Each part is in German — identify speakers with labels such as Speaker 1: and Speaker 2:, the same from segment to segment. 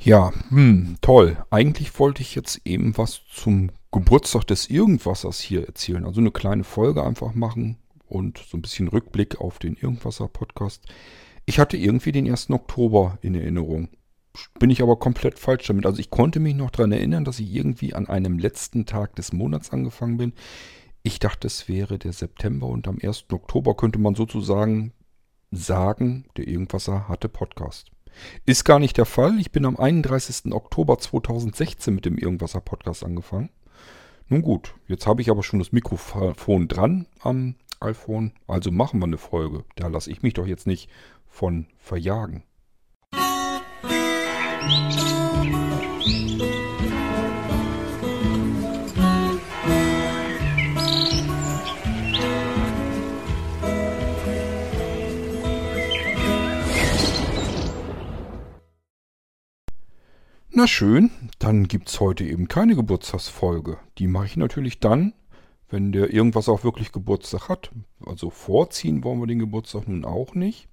Speaker 1: Ja, hm, toll. Eigentlich wollte ich jetzt eben was zum Geburtstag des Irgendwassers hier erzählen. Also eine kleine Folge einfach machen und so ein bisschen Rückblick auf den Irgendwasser-Podcast. Ich hatte irgendwie den 1. Oktober in Erinnerung. Bin ich aber komplett falsch damit. Also ich konnte mich noch daran erinnern, dass ich irgendwie an einem letzten Tag des Monats angefangen bin. Ich dachte, es wäre der September und am 1. Oktober könnte man sozusagen sagen, der Irgendwasser hatte Podcast. Ist gar nicht der Fall. Ich bin am 31. Oktober 2016 mit dem Irgendwasser Podcast angefangen. Nun gut, jetzt habe ich aber schon das Mikrofon dran am iPhone. Also machen wir eine Folge. Da lasse ich mich doch jetzt nicht von verjagen. Na schön, dann gibt es heute eben keine Geburtstagsfolge. Die mache ich natürlich dann, wenn der irgendwas auch wirklich Geburtstag hat. Also vorziehen wollen wir den Geburtstag nun auch nicht.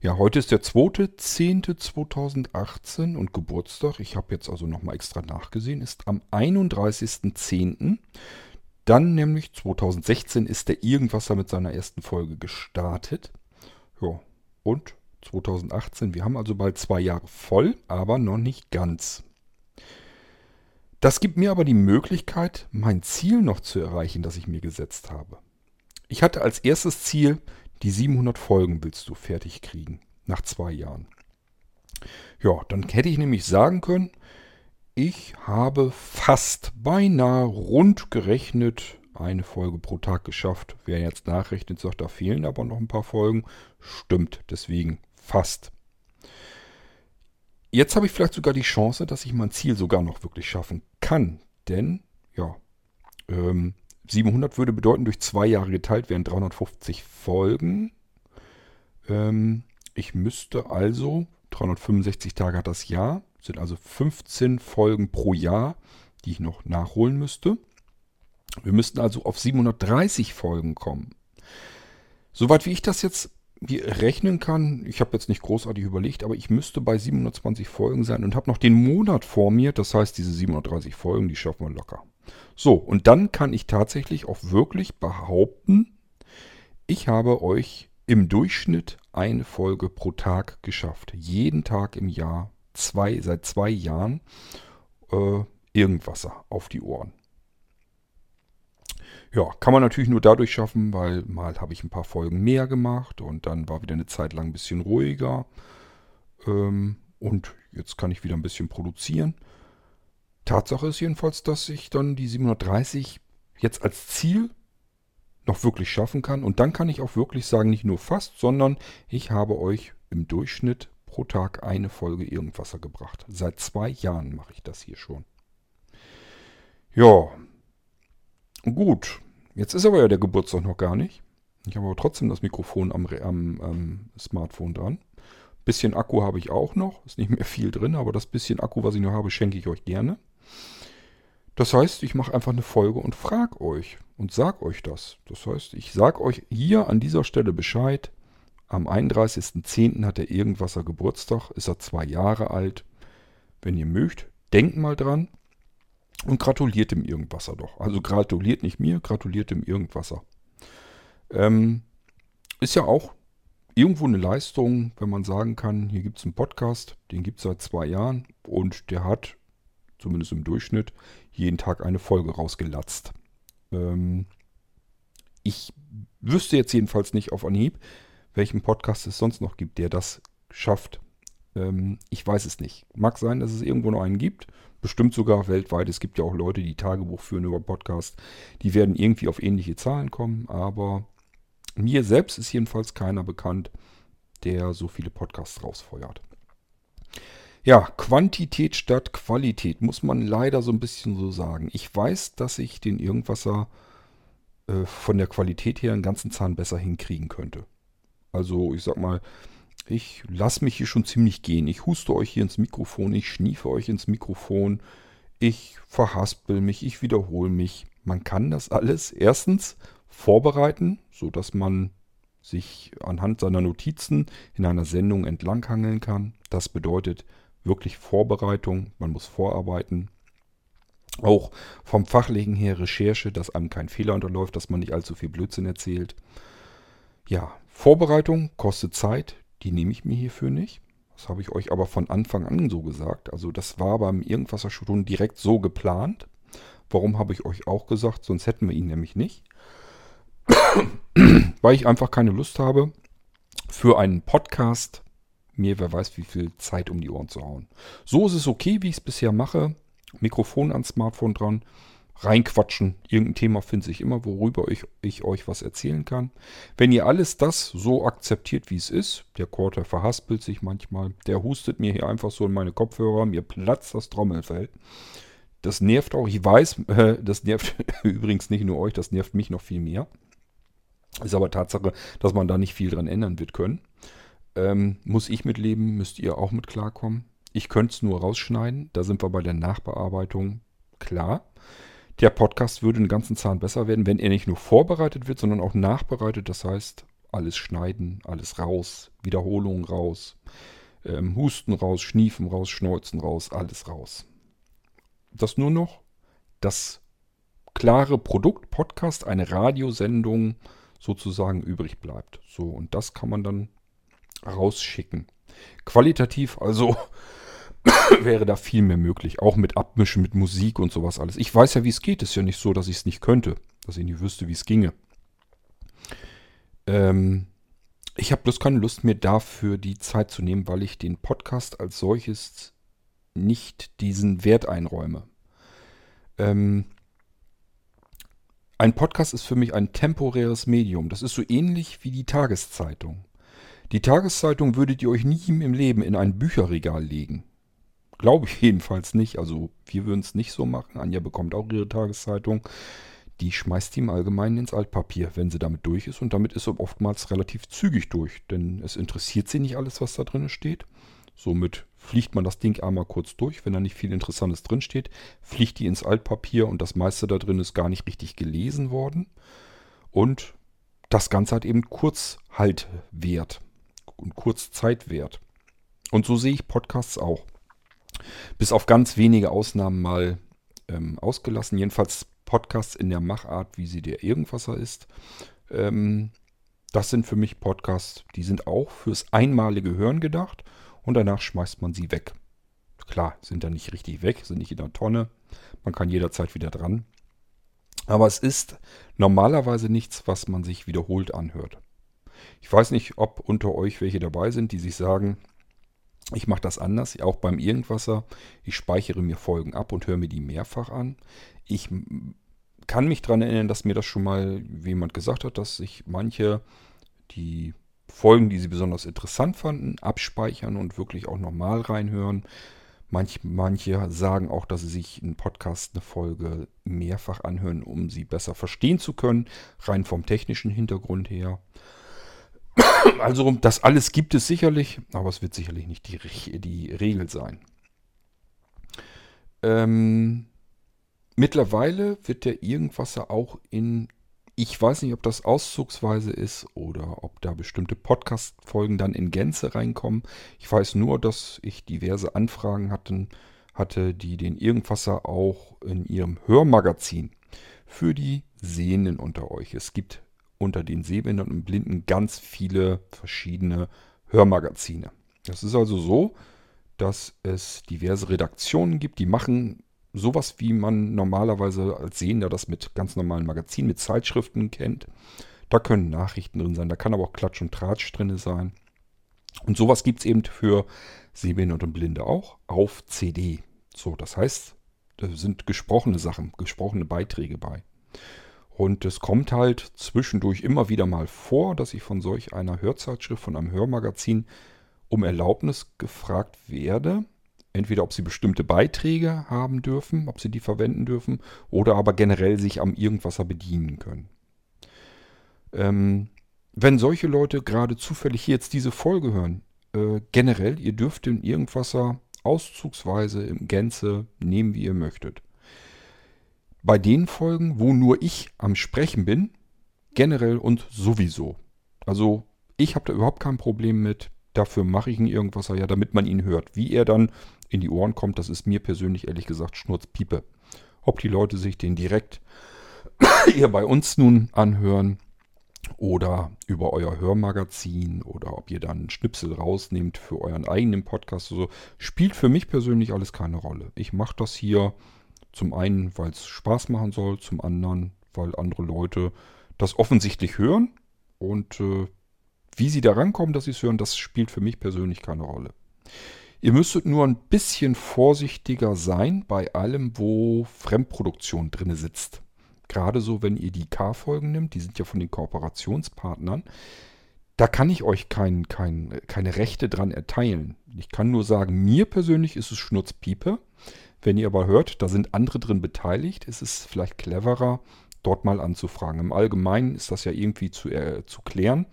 Speaker 1: Ja, heute ist der 2.10.2018 und Geburtstag, ich habe jetzt also nochmal extra nachgesehen, ist am 31.10. Dann nämlich 2016 ist der Irgendwasser mit seiner ersten Folge gestartet. Ja, und 2018. Wir haben also bald zwei Jahre voll, aber noch nicht ganz. Das gibt mir aber die Möglichkeit, mein Ziel noch zu erreichen, das ich mir gesetzt habe. Ich hatte als erstes Ziel, die 700 Folgen willst du fertig kriegen, nach zwei Jahren. Ja, dann hätte ich nämlich sagen können, ich habe fast beinahe rund gerechnet eine Folge pro Tag geschafft. Wer jetzt nachrechnet, sagt, da fehlen aber noch ein paar Folgen. Stimmt, deswegen Fast. Jetzt habe ich vielleicht sogar die Chance, dass ich mein Ziel sogar noch wirklich schaffen kann. Denn, ja, ähm, 700 würde bedeuten, durch zwei Jahre geteilt wären 350 Folgen. Ähm, ich müsste also, 365 Tage hat das Jahr, sind also 15 Folgen pro Jahr, die ich noch nachholen müsste. Wir müssten also auf 730 Folgen kommen. Soweit wie ich das jetzt rechnen kann, ich habe jetzt nicht großartig überlegt, aber ich müsste bei 720 Folgen sein und habe noch den Monat vor mir. Das heißt, diese 730 Folgen, die schaffen wir locker. So, und dann kann ich tatsächlich auch wirklich behaupten, ich habe euch im Durchschnitt eine Folge pro Tag geschafft. Jeden Tag im Jahr, zwei, seit zwei Jahren, äh, irgendwas auf die Ohren. Ja, kann man natürlich nur dadurch schaffen, weil mal habe ich ein paar Folgen mehr gemacht und dann war wieder eine Zeit lang ein bisschen ruhiger. Ähm, und jetzt kann ich wieder ein bisschen produzieren. Tatsache ist jedenfalls, dass ich dann die 730 jetzt als Ziel noch wirklich schaffen kann. Und dann kann ich auch wirklich sagen, nicht nur fast, sondern ich habe euch im Durchschnitt pro Tag eine Folge Irgendwasser gebracht. Seit zwei Jahren mache ich das hier schon. Ja, Gut, jetzt ist aber ja der Geburtstag noch gar nicht. Ich habe aber trotzdem das Mikrofon am, am, am Smartphone dran. Bisschen Akku habe ich auch noch. Ist nicht mehr viel drin, aber das bisschen Akku, was ich noch habe, schenke ich euch gerne. Das heißt, ich mache einfach eine Folge und frage euch und sag euch das. Das heißt, ich sage euch hier an dieser Stelle Bescheid. Am 31.10. hat er Irgendwasser Geburtstag, ist er zwei Jahre alt. Wenn ihr mögt, denkt mal dran und gratuliert dem Irgendwasser doch. Also gratuliert nicht mir, gratuliert dem Irgendwasser. Ähm, ist ja auch irgendwo eine Leistung, wenn man sagen kann, hier gibt es einen Podcast, den gibt es seit zwei Jahren und der hat, zumindest im Durchschnitt, jeden Tag eine Folge rausgelatzt. Ähm, ich wüsste jetzt jedenfalls nicht auf Anhieb, welchen Podcast es sonst noch gibt, der das schafft. Ähm, ich weiß es nicht. Mag sein, dass es irgendwo noch einen gibt. Bestimmt sogar weltweit. Es gibt ja auch Leute, die Tagebuch führen über Podcast. Die werden irgendwie auf ähnliche Zahlen kommen. Aber mir selbst ist jedenfalls keiner bekannt, der so viele Podcasts rausfeuert. Ja, Quantität statt Qualität muss man leider so ein bisschen so sagen. Ich weiß, dass ich den Irgendwasser äh, von der Qualität her einen ganzen Zahn besser hinkriegen könnte. Also ich sag mal, ich lasse mich hier schon ziemlich gehen. Ich huste euch hier ins Mikrofon, ich schniefe euch ins Mikrofon, ich verhaspel mich, ich wiederhole mich. Man kann das alles erstens vorbereiten, sodass man sich anhand seiner Notizen in einer Sendung entlanghangeln kann. Das bedeutet, wirklich Vorbereitung, man muss vorarbeiten. Auch vom Fachlichen her Recherche, dass einem kein Fehler unterläuft, dass man nicht allzu viel Blödsinn erzählt. Ja, Vorbereitung kostet Zeit, die nehme ich mir hierfür nicht. Das habe ich euch aber von Anfang an so gesagt. Also das war beim Irgendwasser direkt so geplant. Warum habe ich euch auch gesagt? Sonst hätten wir ihn nämlich nicht. Weil ich einfach keine Lust habe, für einen Podcast mir wer weiß wie viel Zeit um die Ohren zu hauen. So ist es okay, wie ich es bisher mache. Mikrofon ans Smartphone dran, reinquatschen. Irgendein Thema finde ich immer, worüber ich, ich, euch was erzählen kann. Wenn ihr alles das so akzeptiert, wie es ist, der Quarter verhaspelt sich manchmal, der hustet mir hier einfach so in meine Kopfhörer, mir platzt das Trommelfell. Das nervt auch, ich weiß, äh, das nervt übrigens nicht nur euch, das nervt mich noch viel mehr. Ist aber Tatsache, dass man da nicht viel dran ändern wird können. Ähm, muss ich mitleben, müsst ihr auch mit klarkommen. Ich könnte es nur rausschneiden, da sind wir bei der Nachbearbeitung klar. Der Podcast würde einen ganzen Zahn besser werden, wenn er nicht nur vorbereitet wird, sondern auch nachbereitet. Das heißt, alles schneiden, alles raus, Wiederholungen raus, ähm, Husten raus, Schniefen raus, Schneuzen raus, alles raus. Das nur noch das klare Produkt Podcast, eine Radiosendung sozusagen übrig bleibt. So, und das kann man dann rausschicken. Qualitativ also wäre da viel mehr möglich. Auch mit Abmischen, mit Musik und sowas alles. Ich weiß ja, wie es geht. Es ist ja nicht so, dass ich es nicht könnte. Dass ich nicht wüsste, wie es ginge. Ähm, ich habe bloß keine Lust, mir dafür die Zeit zu nehmen, weil ich den Podcast als solches nicht diesen Wert einräume. Ähm, ein Podcast ist für mich ein temporäres Medium. Das ist so ähnlich wie die Tageszeitung. Die Tageszeitung würdet ihr euch nie im Leben in ein Bücherregal legen. Glaube ich jedenfalls nicht. Also wir würden es nicht so machen. Anja bekommt auch ihre Tageszeitung. Die schmeißt die im Allgemeinen ins Altpapier, wenn sie damit durch ist. Und damit ist sie oftmals relativ zügig durch. Denn es interessiert sie nicht alles, was da drin steht. Somit fliegt man das Ding einmal kurz durch. Wenn da nicht viel Interessantes drin steht, fliegt die ins Altpapier und das meiste da drin ist gar nicht richtig gelesen worden. Und das Ganze hat eben Kurzhaltwert und Kurzzeitwert. Und so sehe ich Podcasts auch bis auf ganz wenige Ausnahmen mal ähm, ausgelassen. Jedenfalls Podcasts in der Machart, wie sie der Irgendwasser ist. Ähm, das sind für mich Podcasts, die sind auch fürs einmalige Hören gedacht und danach schmeißt man sie weg. Klar, sind da nicht richtig weg, sind nicht in der Tonne. Man kann jederzeit wieder dran. Aber es ist normalerweise nichts, was man sich wiederholt anhört. Ich weiß nicht, ob unter euch welche dabei sind, die sich sagen, ich mache das anders, auch beim Irgendwasser. Ich speichere mir Folgen ab und höre mir die mehrfach an. Ich kann mich daran erinnern, dass mir das schon mal jemand gesagt hat, dass sich manche die Folgen, die sie besonders interessant fanden, abspeichern und wirklich auch nochmal reinhören. Manch, manche sagen auch, dass sie sich einen Podcast, eine Folge mehrfach anhören, um sie besser verstehen zu können, rein vom technischen Hintergrund her. Also das alles gibt es sicherlich, aber es wird sicherlich nicht die, die Regel sein. Ähm, mittlerweile wird der Irgendwasser auch in, ich weiß nicht, ob das auszugsweise ist oder ob da bestimmte Podcast-Folgen dann in Gänze reinkommen. Ich weiß nur, dass ich diverse Anfragen hatten, hatte, die den Irgendwasser auch in ihrem Hörmagazin für die Sehenden unter euch. Es gibt unter den Sehbehinderten und Blinden ganz viele verschiedene Hörmagazine. Das ist also so, dass es diverse Redaktionen gibt, die machen sowas, wie man normalerweise als Sehender das mit ganz normalen Magazinen, mit Zeitschriften kennt. Da können Nachrichten drin sein, da kann aber auch Klatsch und Tratsch drin sein. Und sowas gibt es eben für Sehbehinderte und Blinde auch auf CD. So, das heißt, da sind gesprochene Sachen, gesprochene Beiträge bei. Und es kommt halt zwischendurch immer wieder mal vor, dass ich von solch einer Hörzeitschrift, von einem Hörmagazin um Erlaubnis gefragt werde. Entweder ob sie bestimmte Beiträge haben dürfen, ob sie die verwenden dürfen, oder aber generell sich am Irgendwasser bedienen können. Ähm, wenn solche Leute gerade zufällig hier jetzt diese Folge hören, äh, generell, ihr dürft den Irgendwasser auszugsweise im Gänze nehmen, wie ihr möchtet bei den Folgen, wo nur ich am Sprechen bin, generell und sowieso. Also ich habe da überhaupt kein Problem mit. Dafür mache ich ihn Irgendwasser ja, damit man ihn hört. Wie er dann in die Ohren kommt, das ist mir persönlich ehrlich gesagt Schnurzpiepe. Ob die Leute sich den direkt eher bei uns nun anhören oder über euer Hörmagazin oder ob ihr dann einen Schnipsel rausnehmt für euren eigenen Podcast oder so, spielt für mich persönlich alles keine Rolle. Ich mache das hier zum einen, weil es Spaß machen soll, zum anderen, weil andere Leute das offensichtlich hören und äh, wie sie da rankommen, dass sie es hören, das spielt für mich persönlich keine Rolle. Ihr müsstet nur ein bisschen vorsichtiger sein bei allem, wo Fremdproduktion drin sitzt. Gerade so, wenn ihr die K-Folgen nimmt, die sind ja von den Kooperationspartnern, da kann ich euch kein, kein, keine Rechte dran erteilen. Ich kann nur sagen, mir persönlich ist es Schnurzpiepe. Wenn ihr aber hört, da sind andere drin beteiligt, ist es vielleicht cleverer, dort mal anzufragen. Im Allgemeinen ist das ja irgendwie zu, äh, zu klären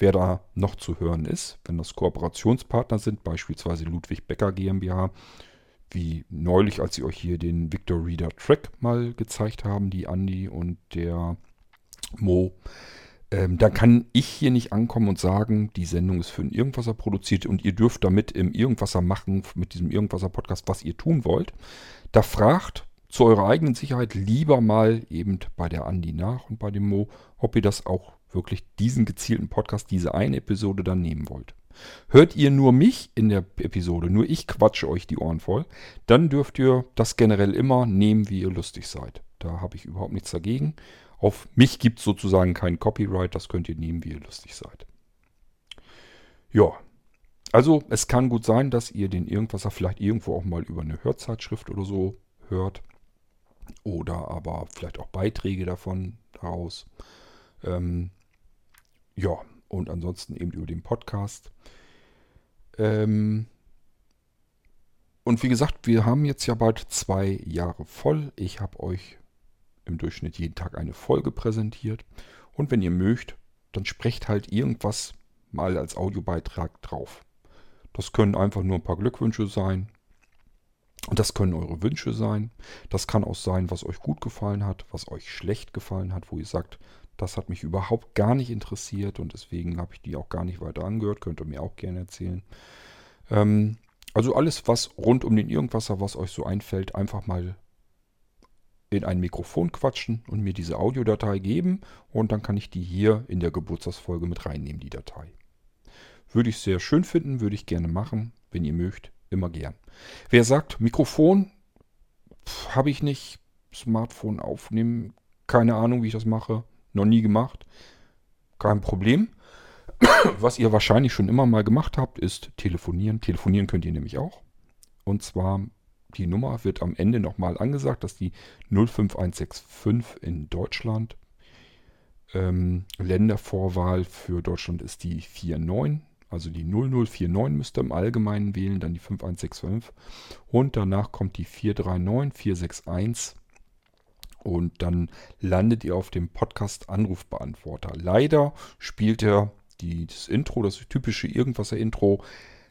Speaker 1: wer da noch zu hören ist. Wenn das Kooperationspartner sind, beispielsweise Ludwig Becker GmbH, wie neulich, als sie euch hier den Victor Reader Track mal gezeigt haben, die Andi und der Mo, ähm, dann kann ich hier nicht ankommen und sagen, die Sendung ist für ein Irgendwasser produziert und ihr dürft damit im Irgendwasser machen, mit diesem Irgendwasser-Podcast, was ihr tun wollt. Da fragt zu eurer eigenen Sicherheit lieber mal eben bei der Andi nach und bei dem Mo, ob ihr das auch wirklich diesen gezielten Podcast, diese eine Episode dann nehmen wollt. Hört ihr nur mich in der Episode, nur ich quatsche euch die Ohren voll, dann dürft ihr das generell immer nehmen, wie ihr lustig seid. Da habe ich überhaupt nichts dagegen. Auf mich gibt es sozusagen kein Copyright, das könnt ihr nehmen, wie ihr lustig seid. Ja, also es kann gut sein, dass ihr den Irgendwasser vielleicht irgendwo auch mal über eine Hörzeitschrift oder so hört. Oder aber vielleicht auch Beiträge davon daraus. Ähm, ja, und ansonsten eben über den Podcast. Ähm und wie gesagt, wir haben jetzt ja bald zwei Jahre voll. Ich habe euch im Durchschnitt jeden Tag eine Folge präsentiert. Und wenn ihr mögt, dann sprecht halt irgendwas mal als Audiobeitrag drauf. Das können einfach nur ein paar Glückwünsche sein. Und das können eure Wünsche sein. Das kann auch sein, was euch gut gefallen hat, was euch schlecht gefallen hat, wo ihr sagt, das hat mich überhaupt gar nicht interessiert und deswegen habe ich die auch gar nicht weiter angehört. Könnt ihr mir auch gerne erzählen. Ähm, also alles, was rund um den Irgendwasser, was euch so einfällt, einfach mal in ein Mikrofon quatschen und mir diese Audiodatei geben und dann kann ich die hier in der Geburtstagsfolge mit reinnehmen, die Datei. Würde ich sehr schön finden, würde ich gerne machen. Wenn ihr mögt, immer gern. Wer sagt, Mikrofon habe ich nicht, Smartphone aufnehmen, keine Ahnung, wie ich das mache, noch nie gemacht. Kein Problem. Was ihr wahrscheinlich schon immer mal gemacht habt, ist telefonieren. Telefonieren könnt ihr nämlich auch. Und zwar, die Nummer wird am Ende nochmal angesagt, dass die 05165 in Deutschland. Ähm, Ländervorwahl für Deutschland ist die 49. Also die 0049 müsst ihr im Allgemeinen wählen, dann die 5165. Und danach kommt die 439, 461 und dann landet ihr auf dem Podcast Anrufbeantworter. Leider spielt er die, das Intro, das typische Irgendwasser-Intro,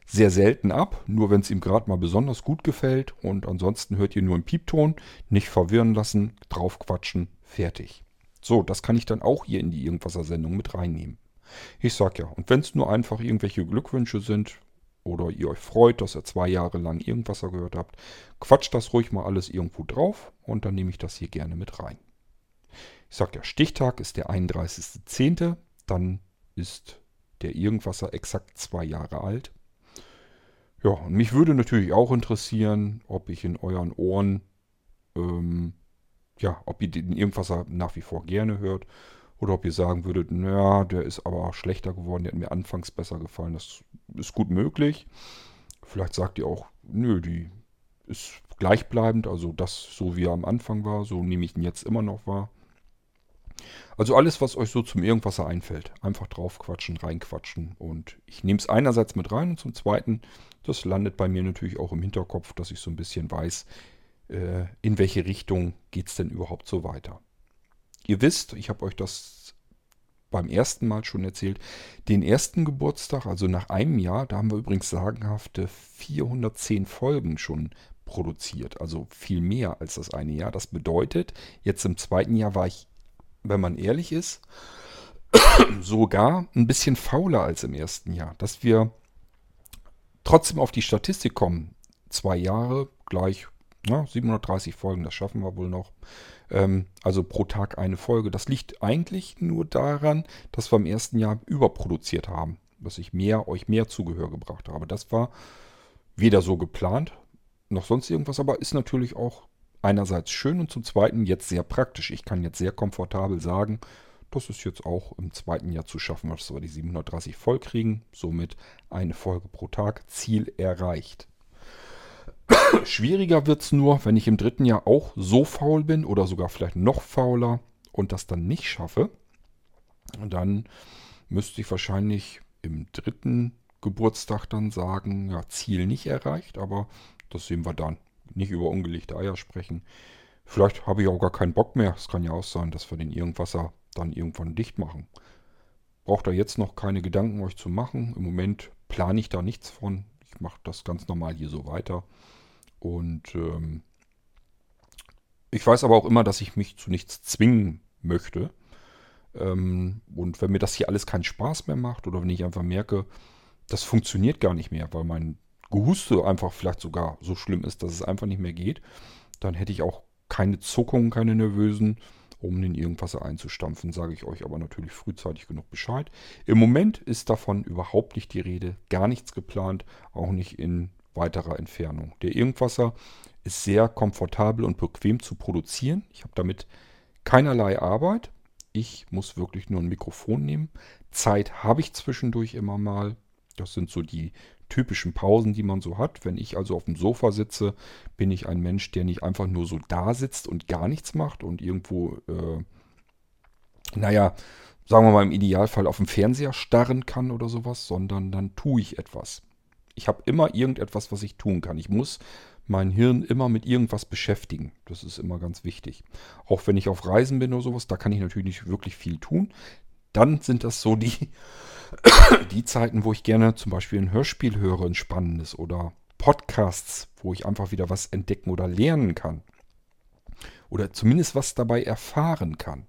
Speaker 1: sehr selten ab, nur wenn es ihm gerade mal besonders gut gefällt und ansonsten hört ihr nur einen Piepton, nicht verwirren lassen, draufquatschen, fertig. So, das kann ich dann auch hier in die Irgendwasser-Sendung mit reinnehmen. Ich sag ja, und wenn es nur einfach irgendwelche Glückwünsche sind, oder ihr euch freut, dass ihr zwei Jahre lang irgendwas gehört habt, quatscht das ruhig mal alles irgendwo drauf und dann nehme ich das hier gerne mit rein. Ich sage ja, Stichtag ist der 31.10., dann ist der Irgendwasser exakt zwei Jahre alt. Ja, und mich würde natürlich auch interessieren, ob ich in euren Ohren, ähm, ja, ob ihr den Irgendwasser nach wie vor gerne hört oder ob ihr sagen würdet, naja, der ist aber schlechter geworden, der hat mir anfangs besser gefallen. Das ist gut möglich. Vielleicht sagt ihr auch, nö, die ist gleichbleibend, also das so wie er am Anfang war, so nehme ich ihn jetzt immer noch wahr. Also alles, was euch so zum Irgendwasser einfällt, einfach draufquatschen, reinquatschen und ich nehme es einerseits mit rein und zum zweiten, das landet bei mir natürlich auch im Hinterkopf, dass ich so ein bisschen weiß, äh, in welche Richtung geht es denn überhaupt so weiter. Ihr wisst, ich habe euch das beim ersten Mal schon erzählt, den ersten Geburtstag, also nach einem Jahr, da haben wir übrigens sagenhafte 410 Folgen schon produziert, also viel mehr als das eine Jahr. Das bedeutet, jetzt im zweiten Jahr war ich, wenn man ehrlich ist, sogar ein bisschen fauler als im ersten Jahr, dass wir trotzdem auf die Statistik kommen, zwei Jahre gleich na, 730 Folgen, das schaffen wir wohl noch. Ähm, also pro Tag eine Folge. Das liegt eigentlich nur daran, dass wir im ersten Jahr überproduziert haben. Dass ich mehr, euch mehr Zugehör gebracht habe. Das war weder so geplant, noch sonst irgendwas, aber ist natürlich auch einerseits schön und zum zweiten jetzt sehr praktisch. Ich kann jetzt sehr komfortabel sagen, das ist jetzt auch im zweiten Jahr zu schaffen, dass wir die 730 voll kriegen. Somit eine Folge pro Tag. Ziel erreicht. Schwieriger wird es nur, wenn ich im dritten Jahr auch so faul bin oder sogar vielleicht noch fauler und das dann nicht schaffe. Dann müsste ich wahrscheinlich im dritten Geburtstag dann sagen, ja, Ziel nicht erreicht, aber das sehen wir dann. Nicht über ungelegte Eier sprechen. Vielleicht habe ich auch gar keinen Bock mehr. Es kann ja auch sein, dass wir den Irgendwasser dann irgendwann dicht machen. Braucht da jetzt noch keine Gedanken euch zu machen. Im Moment plane ich da nichts von. Ich mache das ganz normal hier so weiter. Und ähm, ich weiß aber auch immer, dass ich mich zu nichts zwingen möchte. Ähm, und wenn mir das hier alles keinen Spaß mehr macht oder wenn ich einfach merke, das funktioniert gar nicht mehr, weil mein Gehuste einfach vielleicht sogar so schlimm ist, dass es einfach nicht mehr geht, dann hätte ich auch keine Zuckungen, keine nervösen, um den Irgendwasser einzustampfen, sage ich euch aber natürlich frühzeitig genug Bescheid. Im Moment ist davon überhaupt nicht die Rede, gar nichts geplant, auch nicht in weiterer Entfernung. Der Irgendwasser ist sehr komfortabel und bequem zu produzieren. Ich habe damit keinerlei Arbeit. Ich muss wirklich nur ein Mikrofon nehmen. Zeit habe ich zwischendurch immer mal. Das sind so die typischen Pausen, die man so hat. Wenn ich also auf dem Sofa sitze, bin ich ein Mensch, der nicht einfach nur so da sitzt und gar nichts macht und irgendwo, äh, naja, sagen wir mal im Idealfall auf dem Fernseher starren kann oder sowas, sondern dann tue ich etwas. Ich habe immer irgendetwas, was ich tun kann. Ich muss mein Hirn immer mit irgendwas beschäftigen. Das ist immer ganz wichtig. Auch wenn ich auf Reisen bin oder sowas, da kann ich natürlich nicht wirklich viel tun. Dann sind das so die, die Zeiten, wo ich gerne zum Beispiel ein Hörspiel höre, ein spannendes oder Podcasts, wo ich einfach wieder was entdecken oder lernen kann. Oder zumindest was dabei erfahren kann.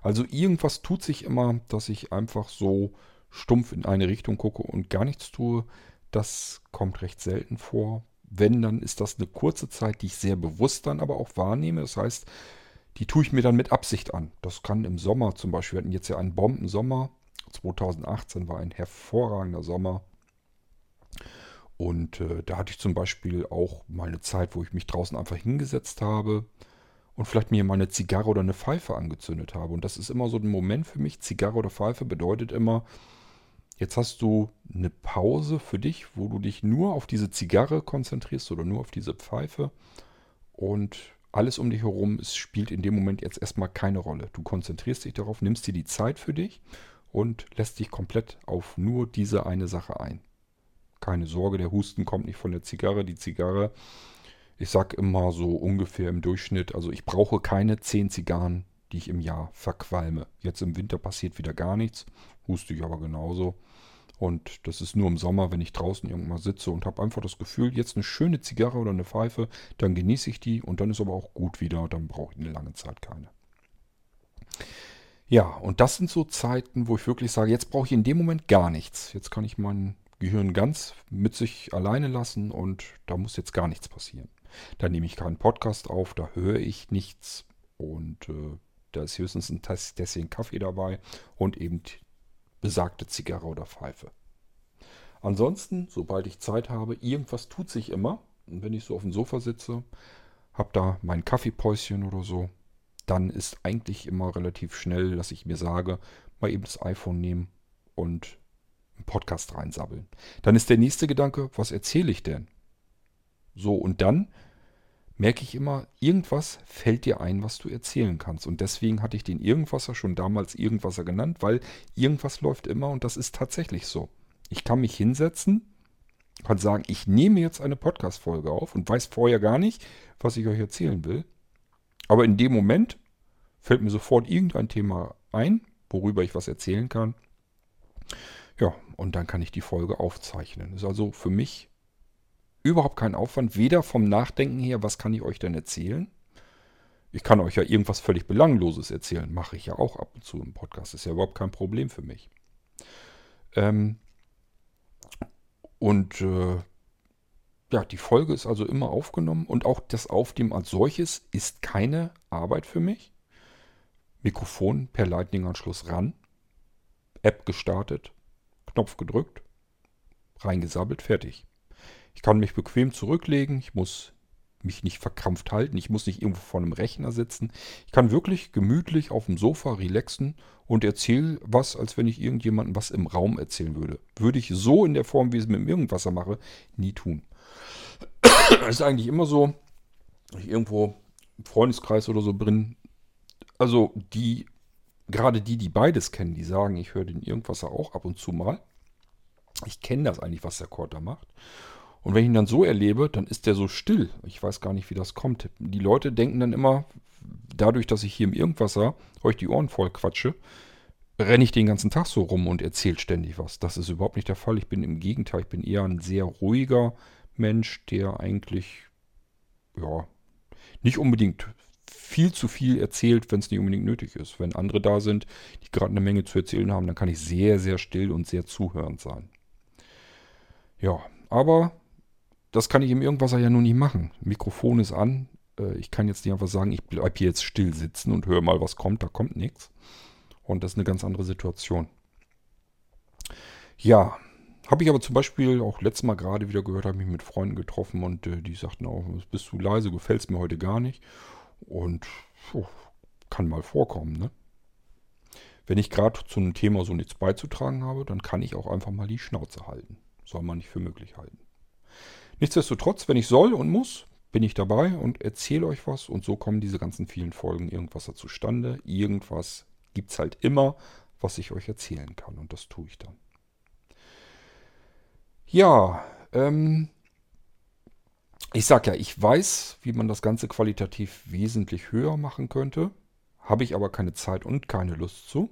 Speaker 1: Also irgendwas tut sich immer, dass ich einfach so stumpf in eine Richtung gucke und gar nichts tue. Das kommt recht selten vor. Wenn, dann ist das eine kurze Zeit, die ich sehr bewusst dann aber auch wahrnehme. Das heißt, die tue ich mir dann mit Absicht an. Das kann im Sommer zum Beispiel, wir hatten jetzt ja einen Bombensommer. 2018 war ein hervorragender Sommer. Und äh, da hatte ich zum Beispiel auch mal eine Zeit, wo ich mich draußen einfach hingesetzt habe und vielleicht mir mal eine Zigarre oder eine Pfeife angezündet habe. Und das ist immer so ein Moment für mich. Zigarre oder Pfeife bedeutet immer, jetzt hast du eine Pause für dich, wo du dich nur auf diese Zigarre konzentrierst oder nur auf diese Pfeife. Und alles um dich herum es spielt in dem Moment jetzt erstmal keine Rolle. Du konzentrierst dich darauf, nimmst dir die Zeit für dich und lässt dich komplett auf nur diese eine Sache ein. Keine Sorge, der Husten kommt nicht von der Zigarre. Die Zigarre, ich sag immer so ungefähr im Durchschnitt, also ich brauche keine 10 Zigarren, die ich im Jahr verqualme. Jetzt im Winter passiert wieder gar nichts, huste ich aber genauso. Und das ist nur im Sommer, wenn ich draußen irgendwann sitze und habe einfach das Gefühl, jetzt eine schöne Zigarre oder eine Pfeife, dann genieße ich die und dann ist aber auch gut wieder, dann brauche ich eine lange Zeit keine. Ja, und das sind so Zeiten, wo ich wirklich sage, jetzt brauche ich in dem Moment gar nichts. Jetzt kann ich mein Gehirn ganz mit sich alleine lassen und da muss jetzt gar nichts passieren. Da nehme ich keinen Podcast auf, da höre ich nichts und äh, da ist höchstens ein Tässchen Kaffee dabei und eben besagte Zigarre oder Pfeife. Ansonsten, sobald ich Zeit habe, irgendwas tut sich immer. Und wenn ich so auf dem Sofa sitze, habe da mein Kaffeepäuschen oder so, dann ist eigentlich immer relativ schnell, dass ich mir sage, mal eben das iPhone nehmen und einen Podcast reinsabbeln. Dann ist der nächste Gedanke, was erzähle ich denn? So, und dann merke ich immer, irgendwas fällt dir ein, was du erzählen kannst. Und deswegen hatte ich den Irgendwasser schon damals Irgendwasser genannt, weil irgendwas läuft immer und das ist tatsächlich so. Ich kann mich hinsetzen, kann sagen, ich nehme jetzt eine Podcast-Folge auf und weiß vorher gar nicht, was ich euch erzählen will. Aber in dem Moment fällt mir sofort irgendein Thema ein, worüber ich was erzählen kann. Ja, und dann kann ich die Folge aufzeichnen. Ist also für mich überhaupt kein Aufwand, weder vom Nachdenken her, was kann ich euch denn erzählen? Ich kann euch ja irgendwas völlig Belangloses erzählen, mache ich ja auch ab und zu im Podcast, ist ja überhaupt kein Problem für mich. Ähm, Und äh, ja, die Folge ist also immer aufgenommen und auch das Aufnehmen als solches ist keine Arbeit für mich. Mikrofon per Lightning-Anschluss ran, App gestartet, Knopf gedrückt, reingesabbelt, fertig. Ich kann mich bequem zurücklegen, ich muss mich nicht verkrampft halten, ich muss nicht irgendwo vor einem Rechner sitzen. Ich kann wirklich gemütlich auf dem Sofa relaxen und erzähle was, als wenn ich irgendjemandem was im Raum erzählen würde. Würde ich so in der Form, wie ich es mit dem Irgendwasser mache, nie tun. Es ist eigentlich immer so, ich irgendwo im Freundeskreis oder so bin, also die, gerade die, die beides kennen, die sagen, ich höre den Irgendwasser auch ab und zu mal. Ich kenne das eigentlich, was der Kord da macht. Und wenn ich ihn dann so erlebe, dann ist der so still. Ich weiß gar nicht, wie das kommt. Die Leute denken dann immer, dadurch, dass ich hier im Irgendwasser euch die Ohren voll quatsche, renne ich den ganzen Tag so rum und erzähle ständig was. Das ist überhaupt nicht der Fall. Ich bin im Gegenteil, ich bin eher ein sehr ruhiger Mensch, der eigentlich, ja, nicht unbedingt viel zu viel erzählt, wenn es nicht unbedingt nötig ist. Wenn andere da sind, die gerade eine Menge zu erzählen haben, dann kann ich sehr, sehr still und sehr zuhörend sein. Ja, aber das kann ich im Irgendwasser ja nun nicht machen. Mikrofon ist an. Äh, ich kann jetzt nicht einfach sagen, ich bleibe hier jetzt still sitzen und höre mal, was kommt. Da kommt nichts. Und das ist eine ganz andere Situation. Ja, habe ich aber zum Beispiel auch letztes Mal gerade wieder gehört, habe mich mit Freunden getroffen und äh, die sagten auch, bist du leise, gefällt mir heute gar nicht. Und oh, kann mal vorkommen, ne? Wenn ich gerade zu einem Thema so nichts beizutragen habe, dann kann ich auch einfach mal die Schnauze halten. Soll man nicht für möglich halten. Nichtsdestotrotz, wenn ich soll und muss, bin ich dabei und erzähle euch was. Und so kommen diese ganzen vielen Folgen irgendwas zustande. Irgendwas gibt es halt immer, was ich euch erzählen kann. Und das tue ich dann. Ja, ähm, ich sag ja, ich weiß, wie man das Ganze qualitativ wesentlich höher machen könnte. Habe ich aber keine Zeit und keine Lust zu.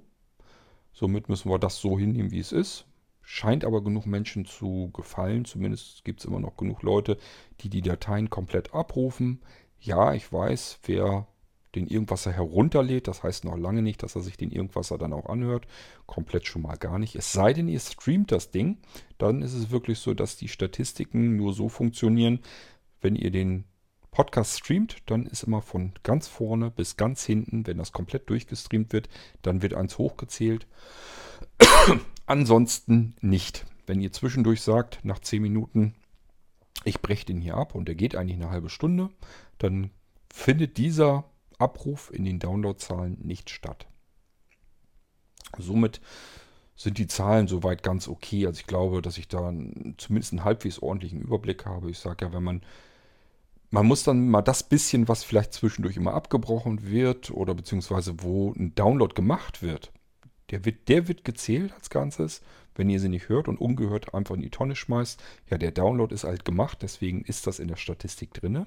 Speaker 1: Somit müssen wir das so hinnehmen, wie es ist. Scheint aber genug Menschen zu gefallen. Zumindest gibt es immer noch genug Leute, die die Dateien komplett abrufen. Ja, ich weiß, wer den Irgendwasser herunterlädt. Das heißt noch lange nicht, dass er sich den Irgendwasser dann auch anhört. Komplett schon mal gar nicht. Es sei denn, ihr streamt das Ding. Dann ist es wirklich so, dass die Statistiken nur so funktionieren. Wenn ihr den Podcast streamt, dann ist immer von ganz vorne bis ganz hinten, wenn das komplett durchgestreamt wird, dann wird eins hochgezählt. Ansonsten nicht. Wenn ihr zwischendurch sagt, nach 10 Minuten, ich breche den hier ab und der geht eigentlich eine halbe Stunde, dann findet dieser Abruf in den Downloadzahlen nicht statt. Somit sind die Zahlen soweit ganz okay. Also ich glaube, dass ich da zumindest einen halbwegs ordentlichen Überblick habe. Ich sage ja, wenn man, man muss dann mal das bisschen, was vielleicht zwischendurch immer abgebrochen wird oder beziehungsweise wo ein Download gemacht wird, der wird, der wird gezählt als Ganzes. Wenn ihr sie nicht hört und ungehört einfach in die Tonne schmeißt, ja, der Download ist halt gemacht, deswegen ist das in der Statistik drinne.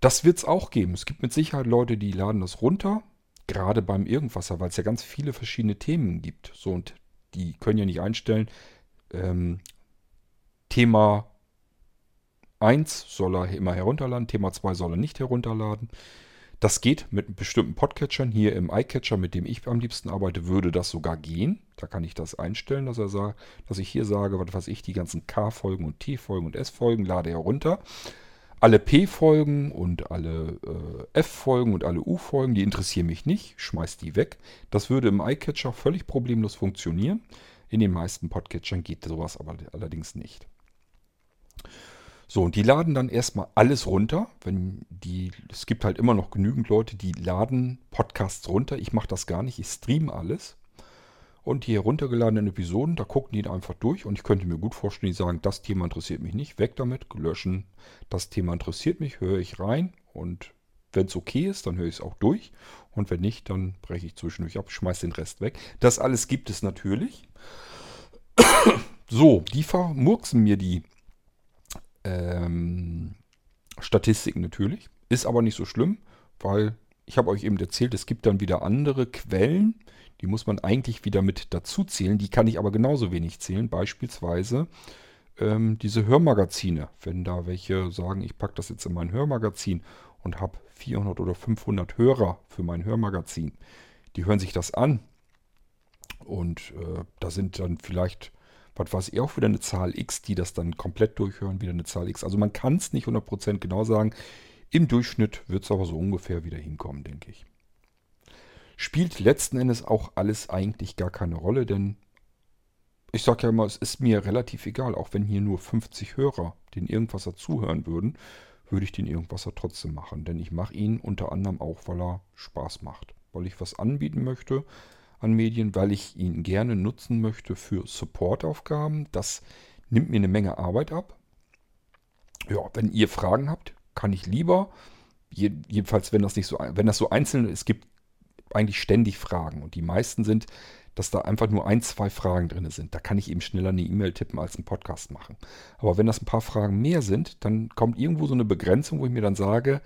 Speaker 1: Das wird es auch geben. Es gibt mit Sicherheit Leute, die laden das runter, gerade beim Irgendwasser, weil es ja ganz viele verschiedene Themen gibt. So, und die können ja nicht einstellen, ähm, Thema 1 soll er immer herunterladen, Thema 2 soll er nicht herunterladen. Das geht mit bestimmten Podcatchern. Hier im iCatcher, mit dem ich am liebsten arbeite, würde das sogar gehen. Da kann ich das einstellen, dass er sagt, dass ich hier sage, was weiß ich, die ganzen K-Folgen und T-Folgen und S-Folgen lade herunter alle P-Folgen und alle äh, F-Folgen und alle U-Folgen, die interessieren mich nicht, schmeiß die weg. Das würde im iCatcher völlig problemlos funktionieren. In den meisten Podcatchern geht sowas aber allerdings nicht. So, und die laden dann erstmal alles runter. Wenn die, es gibt halt immer noch genügend Leute, die laden Podcasts runter. Ich mache das gar nicht, ich streame alles. Und die heruntergeladenen Episoden, da gucken die einfach durch und ich könnte mir gut vorstellen, die sagen, das Thema interessiert mich nicht, weg damit, löschen. Das Thema interessiert mich, höre ich rein und wenn es okay ist, dann höre ich es auch durch. Und wenn nicht, dann breche ich zwischendurch ab, schmeiße den Rest weg. Das alles gibt es natürlich. so, die vermurksen mir die ähm, Statistiken natürlich. Ist aber nicht so schlimm, weil ich habe euch eben erzählt, es gibt dann wieder andere Quellen, die muss man eigentlich wieder mit dazu zählen. Die kann ich aber genauso wenig zählen. Beispielsweise ähm, diese Hörmagazine. Wenn da welche sagen, ich packe das jetzt in mein Hörmagazin und habe 400 oder 500 Hörer für mein Hörmagazin. Die hören sich das an. Und äh, da sind dann vielleicht, was weiß ich, auch wieder eine Zahl X, die das dann komplett durchhören, wieder eine Zahl X. Also man kann es nicht 100% genau sagen. Im Durchschnitt wird es aber so ungefähr wieder hinkommen, denke ich. Spielt letzten Endes auch alles eigentlich gar keine Rolle, denn ich sage ja immer, es ist mir relativ egal, auch wenn hier nur 50 Hörer den Irgendwasser zuhören würden, würde ich den Irgendwasser trotzdem machen. Denn ich mache ihn unter anderem auch, weil er Spaß macht. Weil ich was anbieten möchte an Medien, weil ich ihn gerne nutzen möchte für Supportaufgaben. Das nimmt mir eine Menge Arbeit ab. Ja, wenn ihr Fragen habt, kann ich lieber, jedenfalls wenn das nicht so, wenn das so einzeln, es gibt eigentlich ständig Fragen und die meisten sind dass da einfach nur ein, zwei Fragen drin sind. Da kann ich eben schneller eine E-Mail tippen als einen Podcast machen. Aber wenn das ein paar Fragen mehr sind, dann kommt irgendwo so eine Begrenzung, wo ich mir dann sage,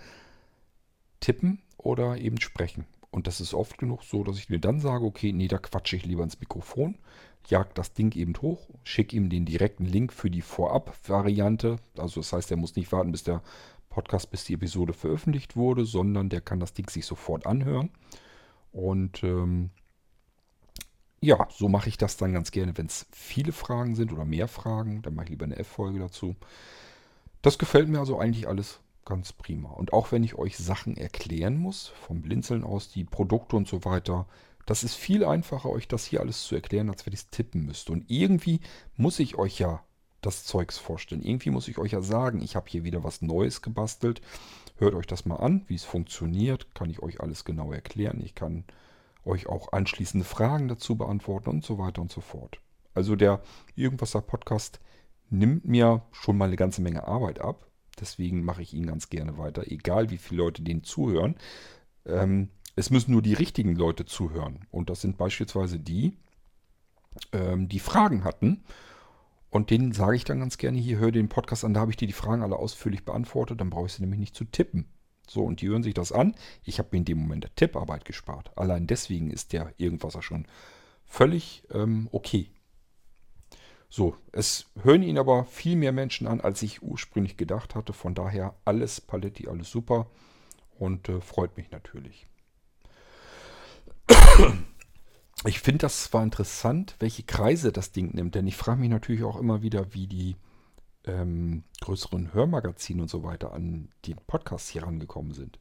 Speaker 1: tippen oder eben sprechen. Und das ist oft genug so, dass ich mir dann sage, okay, nee, da quatsche ich lieber ins Mikrofon, jag das Ding eben hoch, schicke ihm den direkten Link für die Vorab-Variante. Also das heißt, er muss nicht warten, bis der Podcast, bis die Episode veröffentlicht wurde, sondern der kann das Ding sich sofort anhören. Und ähm, ja, so mache ich das dann ganz gerne, wenn es viele Fragen sind oder mehr Fragen. Dann mache ich lieber eine F-Folge dazu. Das gefällt mir also eigentlich alles ganz prima. Und auch wenn ich euch Sachen erklären muss, vom Blinzeln aus, die Produkte und so weiter, das ist viel einfacher, euch das hier alles zu erklären, als wenn ich es tippen müsste. Und irgendwie muss ich euch ja das Zeugs vorstellen. Irgendwie muss ich euch ja sagen, ich habe hier wieder was Neues gebastelt. Hört euch das mal an, wie es funktioniert. Kann ich euch alles genau erklären. Ich kann euch auch anschließende Fragen dazu beantworten und so weiter und so fort. Also der Irgendwasser Podcast nimmt mir schon mal eine ganze Menge Arbeit ab. Deswegen mache ich ihn ganz gerne weiter, egal wie viele Leute den zuhören. Ähm, es müssen nur die richtigen Leute zuhören. Und das sind beispielsweise die, ähm, die Fragen hatten. Und denen sage ich dann ganz gerne, hier hör den Podcast an, da habe ich dir die Fragen alle ausführlich beantwortet, dann brauche ich sie nämlich nicht zu tippen. So, und die hören sich das an. Ich habe mir in dem Moment der Tipparbeit gespart. Allein deswegen ist der Irgendwasser schon völlig ähm, okay. So, es hören ihn aber viel mehr Menschen an, als ich ursprünglich gedacht hatte. Von daher alles Paletti, alles super und äh, freut mich natürlich. Ich finde das zwar interessant, welche Kreise das Ding nimmt, denn ich frage mich natürlich auch immer wieder, wie die ähm, größeren Hörmagazinen und so weiter an den Podcast hier rangekommen sind.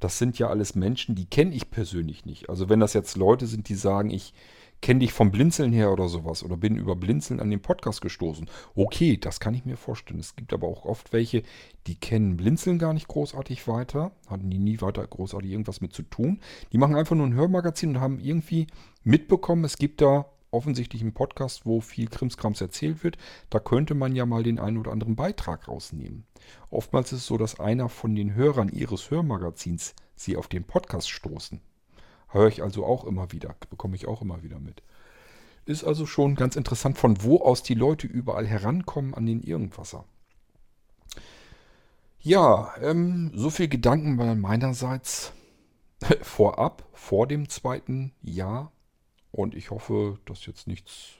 Speaker 1: Das sind ja alles Menschen, die kenne ich persönlich nicht. Also wenn das jetzt Leute sind, die sagen, ich kenne dich vom Blinzeln her oder sowas oder bin über Blinzeln an den Podcast gestoßen. Okay, das kann ich mir vorstellen. Es gibt aber auch oft welche, die kennen Blinzeln gar nicht großartig weiter, hatten die nie weiter großartig irgendwas mit zu tun. Die machen einfach nur ein Hörmagazin und haben irgendwie mitbekommen, es gibt da offensichtlich ein Podcast, wo viel Krimskrams erzählt wird. Da könnte man ja mal den einen oder anderen Beitrag rausnehmen. Oftmals ist es so, dass einer von den Hörern ihres Hörmagazins sie auf den Podcast stoßen. Höre ich also auch immer wieder, bekomme ich auch immer wieder mit. Ist also schon ganz interessant, von wo aus die Leute überall herankommen an den Irgendwasser. Ja, ähm, so viel Gedanken meinerseits vorab, vor dem zweiten Jahr und ich hoffe, dass jetzt nichts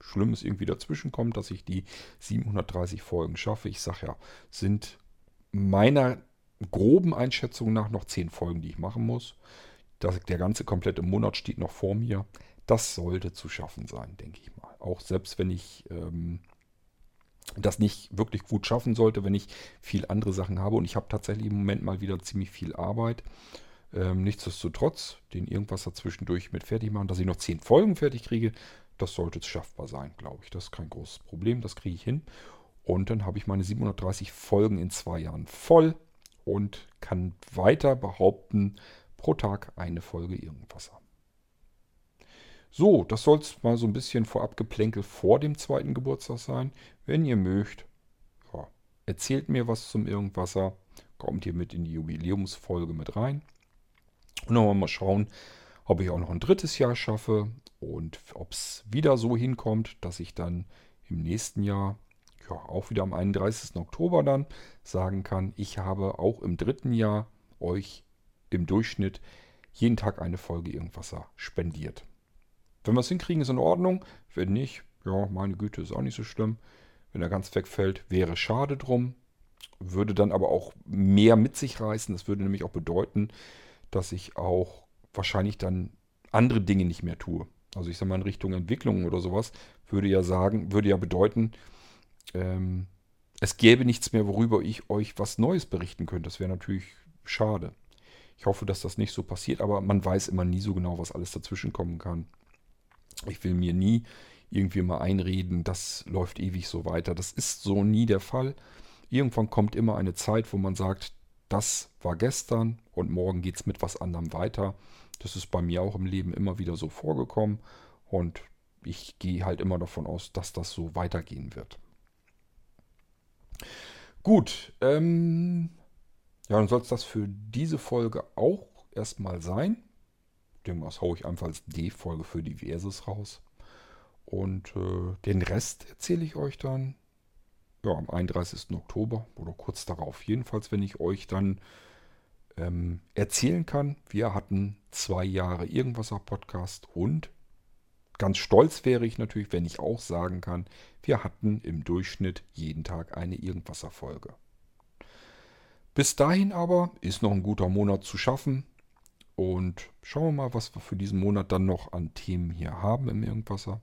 Speaker 1: Schlimmes irgendwie dazwischen kommt, dass ich die 730 Folgen schaffe. Ich sage ja, sind meiner groben Einschätzung nach noch 10 Folgen, die ich machen muss. Das, der ganze komplette Monat steht noch vor mir. Das sollte zu schaffen sein, denke ich mal. Auch selbst wenn ich ähm, das nicht wirklich gut schaffen sollte, wenn ich viel andere Sachen habe. Und ich habe tatsächlich im Moment mal wieder ziemlich viel Arbeit. Ähm, nichtsdestotrotz, den irgendwas dazwischendurch mit fertig machen, dass ich noch 10 Folgen fertig kriege, das sollte schaffbar sein, glaube ich. Das ist kein großes Problem, das kriege ich hin. Und dann habe ich meine 730 Folgen in zwei Jahren voll und kann weiter behaupten, pro Tag eine Folge Irgendwasser. So, das soll es mal so ein bisschen vorab geplänkel vor dem zweiten Geburtstag sein. Wenn ihr mögt, ja, erzählt mir was zum Irgendwasser. Kommt ihr mit in die Jubiläumsfolge mit rein. Und dann mal schauen, ob ich auch noch ein drittes Jahr schaffe und ob es wieder so hinkommt, dass ich dann im nächsten Jahr, ja, auch wieder am 31. Oktober dann sagen kann, ich habe auch im dritten Jahr euch im Durchschnitt jeden Tag eine Folge irgendwas spendiert. Wenn wir es hinkriegen, ist in Ordnung. Wenn nicht, ja, meine Güte, ist auch nicht so schlimm. Wenn er ganz wegfällt, wäre schade drum. Würde dann aber auch mehr mit sich reißen. Das würde nämlich auch bedeuten, dass ich auch wahrscheinlich dann andere Dinge nicht mehr tue. Also ich sage mal in Richtung Entwicklung oder sowas, würde ja sagen, würde ja bedeuten, ähm, es gäbe nichts mehr, worüber ich euch was Neues berichten könnte. Das wäre natürlich schade. Ich hoffe, dass das nicht so passiert, aber man weiß immer nie so genau, was alles dazwischen kommen kann. Ich will mir nie irgendwie mal einreden, das läuft ewig so weiter. Das ist so nie der Fall. Irgendwann kommt immer eine Zeit, wo man sagt, das war gestern und morgen geht es mit was anderem weiter. Das ist bei mir auch im Leben immer wieder so vorgekommen und ich gehe halt immer davon aus, dass das so weitergehen wird. Gut, ähm, ja, dann soll es das für diese Folge auch erstmal sein. Das haue ich einfach als D-Folge für Diverses raus. Und äh, den Rest erzähle ich euch dann ja, am 31. Oktober oder kurz darauf. Jedenfalls, wenn ich euch dann ähm, erzählen kann, wir hatten zwei Jahre Irgendwasser Podcast und ganz stolz wäre ich natürlich, wenn ich auch sagen kann, wir hatten im Durchschnitt jeden Tag eine Irgendwasser Folge. Bis dahin aber ist noch ein guter Monat zu schaffen. Und schauen wir mal, was wir für diesen Monat dann noch an Themen hier haben im Irgendwasser.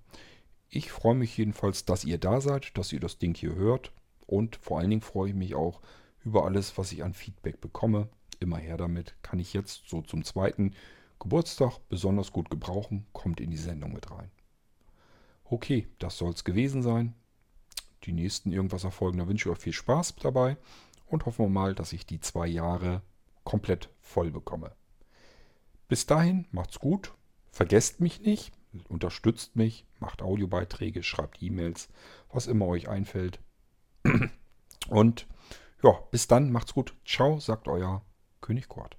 Speaker 1: Ich freue mich jedenfalls, dass ihr da seid, dass ihr das Ding hier hört. Und vor allen Dingen freue ich mich auch über alles, was ich an Feedback bekomme. Immer her damit. Kann ich jetzt so zum zweiten Geburtstag besonders gut gebrauchen. Kommt in die Sendung mit rein. Okay, das soll es gewesen sein. Die nächsten irgendwas erfolgen. Da wünsche ich euch viel Spaß dabei und hoffen wir mal, dass ich die zwei Jahre komplett voll bekomme. Bis dahin, macht's gut, vergesst mich nicht, unterstützt mich, macht Audiobeiträge, schreibt E-Mails, was immer euch einfällt. Und ja, bis dann, macht's gut. Ciao, sagt euer König Kurt.